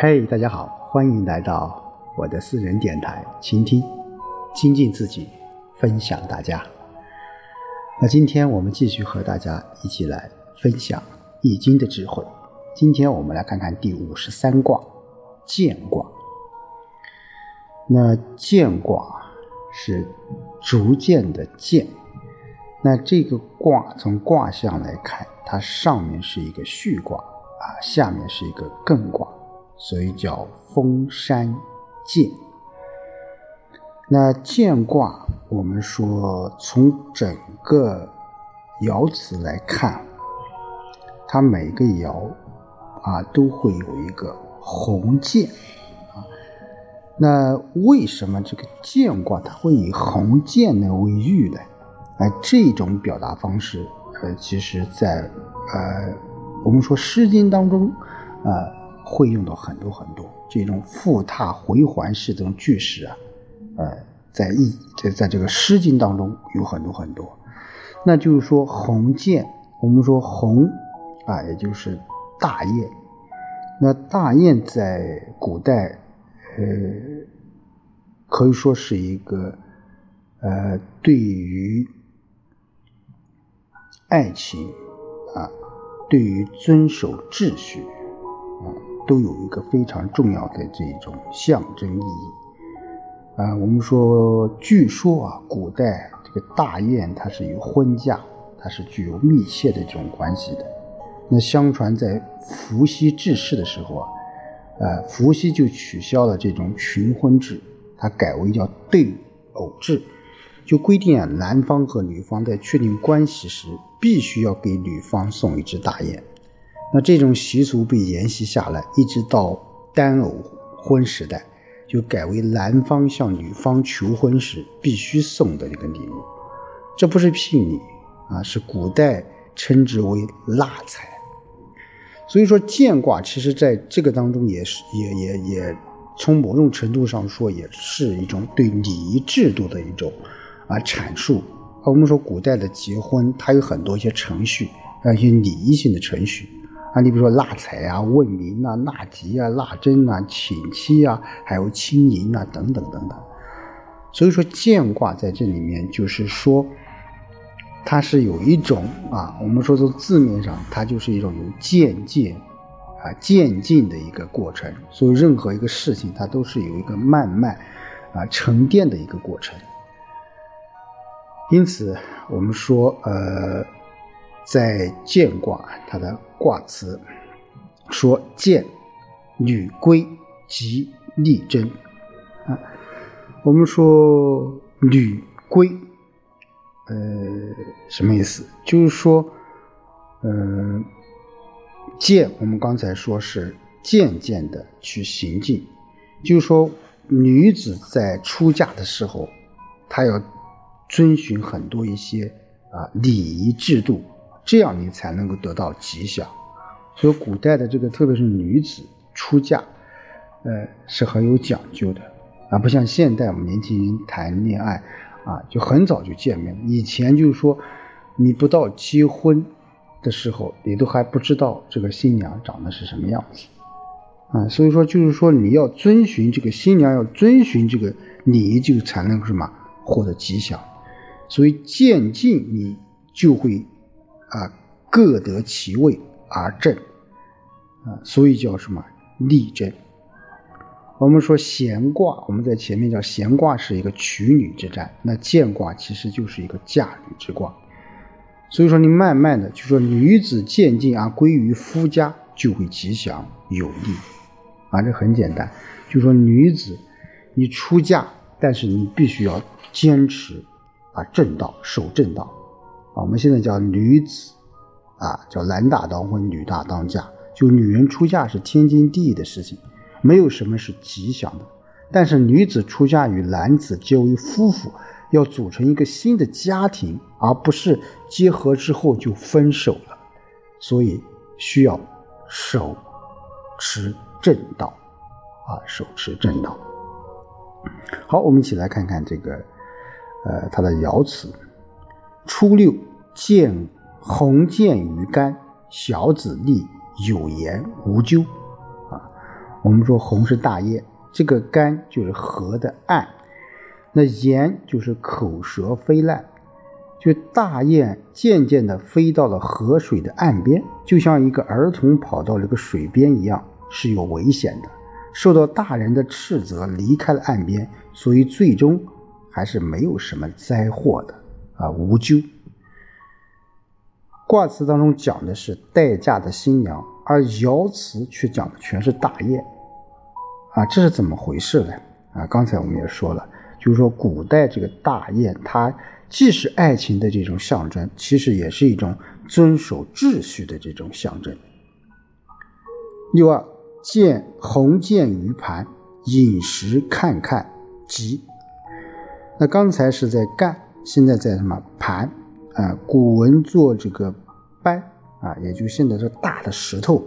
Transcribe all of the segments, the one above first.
嘿，大家好，欢迎来到我的私人电台，倾听，精进自己，分享大家。那今天我们继续和大家一起来分享《易经》的智慧。今天我们来看看第五十三卦艮卦。那艮卦是逐渐的渐。那这个卦从卦象来看，它上面是一个序卦啊，下面是一个艮卦，所以叫封山剑。那剑卦，我们说从整个爻辞来看，它每个爻啊都会有一个鸿渐啊。那为什么这个剑卦它会以鸿渐呢为喻呢？哎，这种表达方式，呃，其实，在呃，我们说《诗经》当中，呃，会用到很多很多这种复沓回环式这种句式啊，呃，在易在在这个《诗经》当中有很多很多。那就是说，鸿渐，我们说鸿啊，也就是大雁。那大雁在古代，呃，可以说是一个，呃，对于爱情啊，对于遵守秩序，都有一个非常重要的这种象征意义啊。我们说，据说啊，古代这个大雁它是与婚嫁，它是具有密切的这种关系的。那相传在伏羲治世的时候啊，呃，伏羲就取消了这种群婚制，他改为叫对偶制。就规定啊，男方和女方在确定关系时，必须要给女方送一只大雁。那这种习俗被沿袭下来，一直到单偶婚时代，就改为男方向女方求婚时必须送的一个礼物。这不是聘礼啊，是古代称之为纳财。所以说，艮卦其实在这个当中也是也也也从某种程度上说，也是一种对礼仪制度的一种。啊，阐述，我们说古代的结婚，它有很多一些程序，啊，一些礼仪性的程序啊，你比如说纳采啊、问名啊、纳吉啊、纳征啊、请妻啊，还有亲迎啊，等等等等。所以说，艮卦在这里面就是说，它是有一种啊，我们说从字面上，它就是一种有渐进啊渐进的一个过程。所以，任何一个事情，它都是有一个慢慢啊沉淀的一个过程。因此，我们说，呃，在艮卦它的卦辞说“艮，女归，吉利贞”。啊，我们说“女归”，呃，什么意思？就是说，嗯，渐，我们刚才说是渐渐的去行进，就是说，女子在出嫁的时候，她要。遵循很多一些啊礼仪制度，这样你才能够得到吉祥。所以古代的这个，特别是女子出嫁，呃，是很有讲究的啊，不像现代我们年轻人谈恋爱啊，就很早就见面。以前就是说，你不到结婚的时候，你都还不知道这个新娘长得是什么样子啊。所以说，就是说你要遵循这个新娘要遵循这个礼，就才能够什么获得吉祥。所以渐进，你就会啊各得其位而正啊，所以叫什么立正。我们说闲卦，我们在前面叫闲卦是一个娶女之战，那艮卦其实就是一个嫁女之卦。所以说你慢慢的就说女子渐进而归于夫家，就会吉祥有利啊，这很简单，就说女子你出嫁，但是你必须要坚持。啊，正道守正道，我们现在叫女子，啊，叫男大当婚，女大当嫁，就女人出嫁是天经地义的事情，没有什么是吉祥的。但是女子出嫁与男子结为夫妇，要组成一个新的家庭，而不是结合之后就分手了，所以需要守持正道，啊，守持正道。好，我们一起来看看这个。呃，它的爻辞：初六，见鸿渐于干，小子立有言无咎。啊，我们说鸿是大雁，这个干就是河的岸，那言就是口舌飞烂，就大雁渐渐地飞到了河水的岸边，就像一个儿童跑到这个水边一样，是有危险的，受到大人的斥责，离开了岸边，所以最终还是没有什么灾祸的啊，无咎。卦辞当中讲的是待嫁的新娘，而爻辞却讲的全是大雁。啊，这是怎么回事呢？啊，刚才我们也说了，就是说古代这个大雁，它既是爱情的这种象征，其实也是一种遵守秩序的这种象征。六二，见鸿渐于盘，饮食看看吉。那刚才是在干，现在在什么盘？啊，古文做这个掰啊，也就现在这大的石头。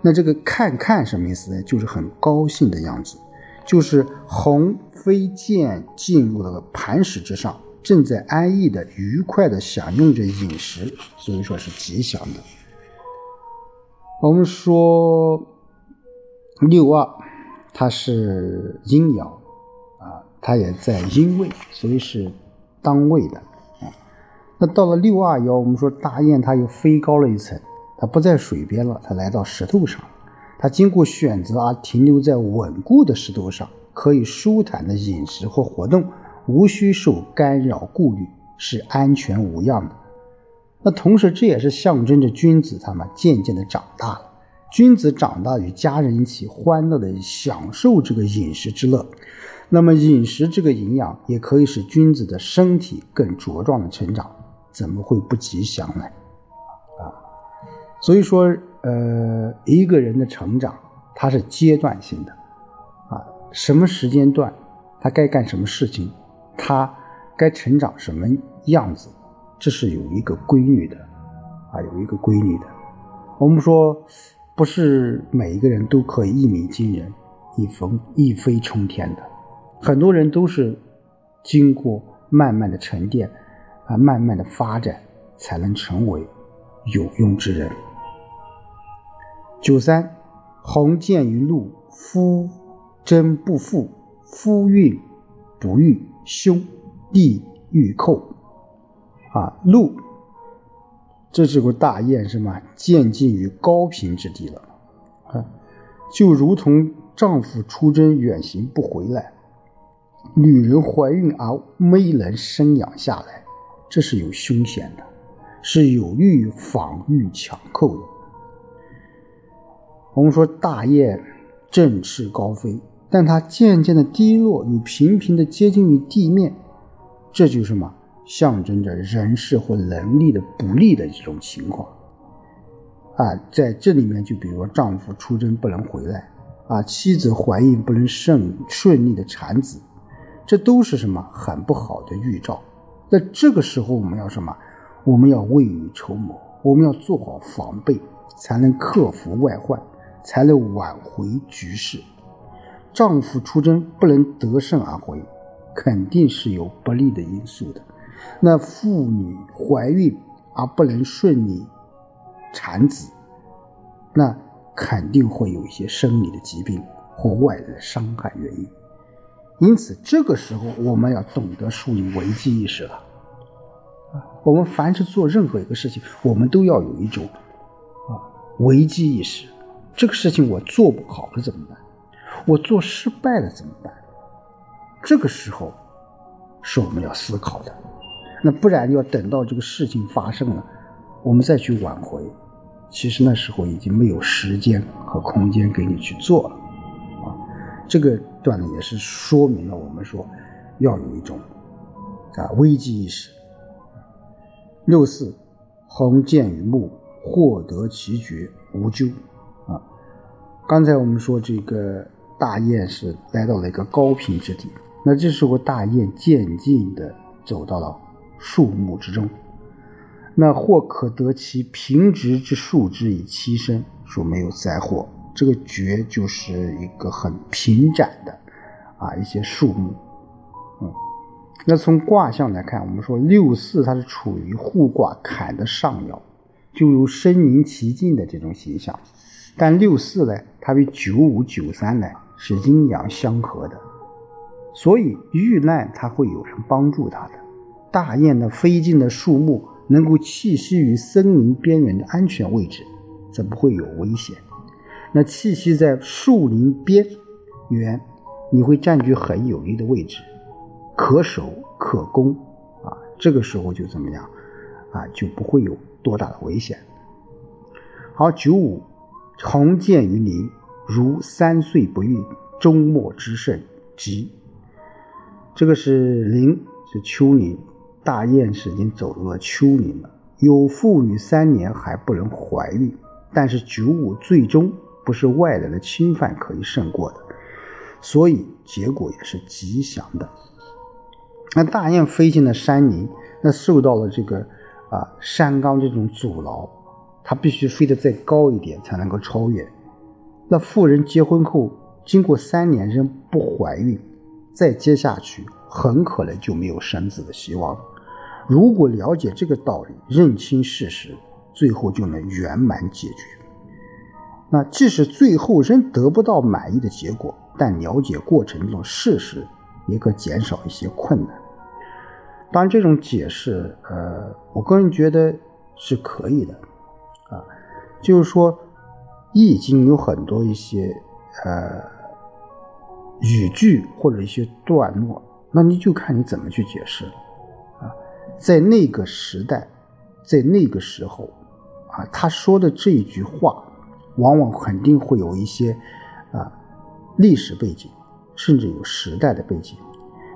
那这个看看什么意思呢？就是很高兴的样子，就是鸿飞剑进入了磐石之上，正在安逸的、愉快的享用着饮食，所以说是吉祥的。我们说六二，它是阴爻啊，它也在阴位，所以是当位的啊。那到了六二幺，我们说大雁它又飞高了一层。它不在水边了，它来到石头上。它经过选择而停留在稳固的石头上，可以舒坦的饮食或活动，无需受干扰顾虑，是安全无恙的。那同时，这也是象征着君子他们渐渐的长大了。君子长大与家人一起欢乐的享受这个饮食之乐。那么，饮食这个营养也可以使君子的身体更茁壮的成长，怎么会不吉祥呢？啊所以说，呃，一个人的成长，它是阶段性的，啊，什么时间段，他该干什么事情，他该成长什么样子，这是有一个规律的，啊，有一个规律的。我们说，不是每一个人都可以一鸣惊人，一风一飞冲天的，很多人都是经过慢慢的沉淀，啊，慢慢的发展，才能成为有用之人。九三，鸿渐于陆，夫贞不复，夫运不遇，凶，地欲寇。啊，陆，这是个大雁，是吗？渐近于高平之地了，啊，就如同丈夫出征远行不回来，女人怀孕而没能生养下来，这是有凶险的，是有欲防御强寇的。我们说大雁振翅高飞，但它渐渐的低落，又频频的接近于地面，这就是什么？象征着人事或能力的不利的一种情况。啊，在这里面，就比如说丈夫出征不能回来，啊，妻子怀孕不能顺顺利的产子，这都是什么很不好的预兆。那这个时候我们要什么？我们要未雨绸缪，我们要做好防备，才能克服外患。才能挽回局势。丈夫出征不能得胜而回，肯定是有不利的因素的。那妇女怀孕而不能顺利产子，那肯定会有一些生理的疾病或外在的伤害原因。因此，这个时候我们要懂得树立危机意识了。啊，我们凡是做任何一个事情，我们都要有一种啊危机意识。这个事情我做不好了怎么办？我做失败了怎么办？这个时候是我们要思考的。那不然要等到这个事情发生了，我们再去挽回，其实那时候已经没有时间和空间给你去做了。啊，这个段呢也是说明了我们说要有一种啊危机意识。六四，鸿渐于木，获得其绝，无咎。啊刚才我们说这个大雁是来到了一个高平之地，那这时候大雁渐进的走到了树木之中，那或可得其平直之树枝以栖身，说没有灾祸。这个绝就是一个很平展的啊一些树木，嗯，那从卦象来看，我们说六四它是处于互卦坎的上爻，就如身临其境的这种形象。但六四呢，它与九五九三呢是阴阳相合的，所以遇难它会有人帮助它的。大雁呢飞进的树木能够栖息于森林边缘的安全位置，则不会有危险。那气息在树林边缘，你会占据很有利的位置，可守可攻啊。这个时候就怎么样啊，就不会有多大的危险。好，九五，鸿渐于林，如三岁不孕，终末之盛吉。这个是林，是丘陵，大雁是已经走入了丘陵了。有妇女三年还不能怀孕，但是九五最终。不是外来的侵犯可以胜过的，所以结果也是吉祥的。那大雁飞进了山林，那受到了这个啊山冈这种阻挠，它必须飞得再高一点才能够超越。那妇人结婚后，经过三年仍不怀孕，再接下去很可能就没有生子的希望。如果了解这个道理，认清事实，最后就能圆满解决。那即使最后仍得不到满意的结果，但了解过程中事实，也可减少一些困难。当然，这种解释，呃，我个人觉得是可以的，啊，就是说，《易经》有很多一些呃语句或者一些段落，那你就看你怎么去解释，啊，在那个时代，在那个时候，啊，他说的这一句话。往往肯定会有一些啊历史背景，甚至有时代的背景。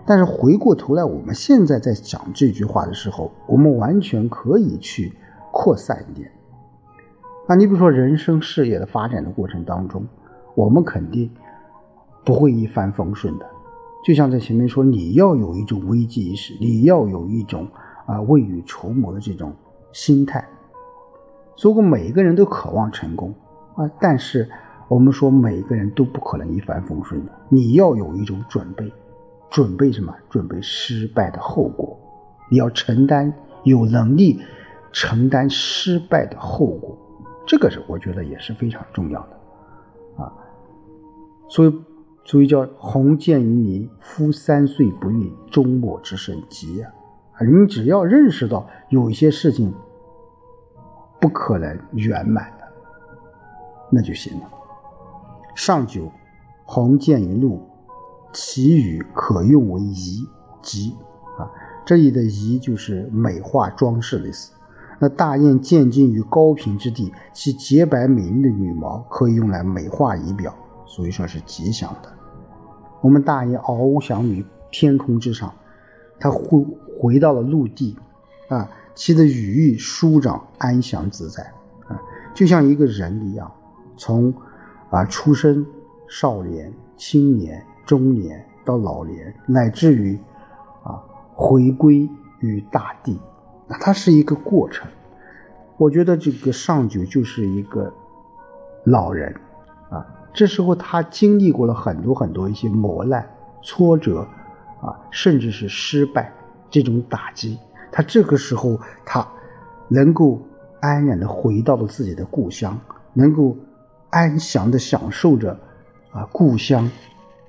但是回过头来，我们现在在讲这句话的时候，我们完全可以去扩散一点。那你比如说，人生事业的发展的过程当中，我们肯定不会一帆风顺的。就像在前面说，你要有一种危机意识，你要有一种啊未雨绸缪的这种心态。如果每一个人都渴望成功，啊！但是我们说，每个人都不可能一帆风顺的。你要有一种准备，准备什么？准备失败的后果。你要承担，有能力承担失败的后果。这个是我觉得也是非常重要的啊。所以，所以叫“鸿渐于泥，夫三岁不孕，终末之神吉”啊！你只要认识到有一些事情不可能圆满。那就行了。上九，鸿渐于陆，其羽可用为仪吉啊。这里的仪就是美化装饰的意思。那大雁渐进于高平之地，其洁白美丽的羽毛可以用来美化仪表，所以说是吉祥的。我们大雁翱翔于天空之上，它回回到了陆地啊，其的羽翼舒展安详自在啊，就像一个人一样。从啊出生、少年、青年、中年到老年，乃至于啊回归于大地，那它是一个过程。我觉得这个上九就是一个老人啊，这时候他经历过了很多很多一些磨难、挫折啊，甚至是失败这种打击，他这个时候他能够安然的回到了自己的故乡，能够。安详的享受着，啊，故乡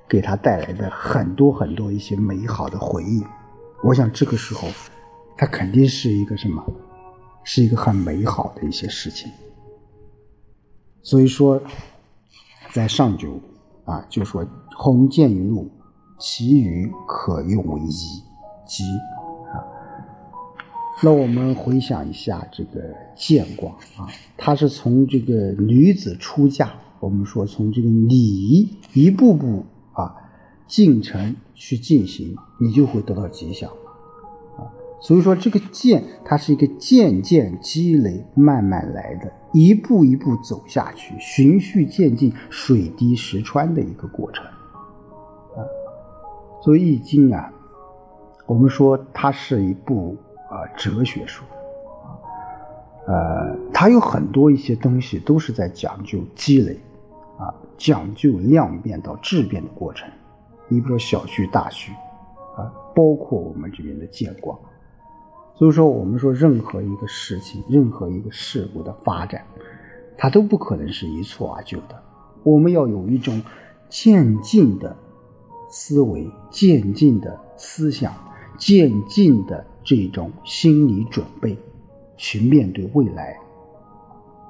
给他带来的很多很多一些美好的回忆。我想这个时候，他肯定是一个什么，是一个很美好的一些事情。所以说，在上九啊，就说鸿渐于陆，其余可用为一，即。那我们回想一下这个见卦啊，它是从这个女子出嫁，我们说从这个礼仪一步步啊进程去进行，你就会得到吉祥啊。所以说这个渐，它是一个渐渐积累、慢慢来的，一步一步走下去，循序渐进、水滴石穿的一个过程啊。所以《易经》啊，我们说它是一部。啊，哲学书，啊，呃，它有很多一些东西都是在讲究积累，啊，讲究量变到质变的过程。你比如说小虚大虚，啊，包括我们这边的见光。所以说，我们说任何一个事情，任何一个事物的发展，它都不可能是一蹴而就的。我们要有一种渐进的思维、渐进的思想、渐进的这一种心理准备，去面对未来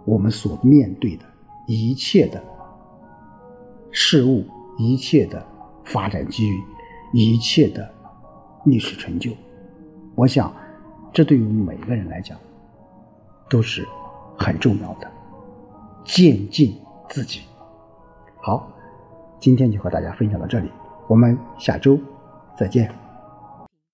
我们所面对的一切的事物、一切的发展机遇、一切的历史成就。我想，这对于每个人来讲都是很重要的。渐进自己。好，今天就和大家分享到这里，我们下周再见。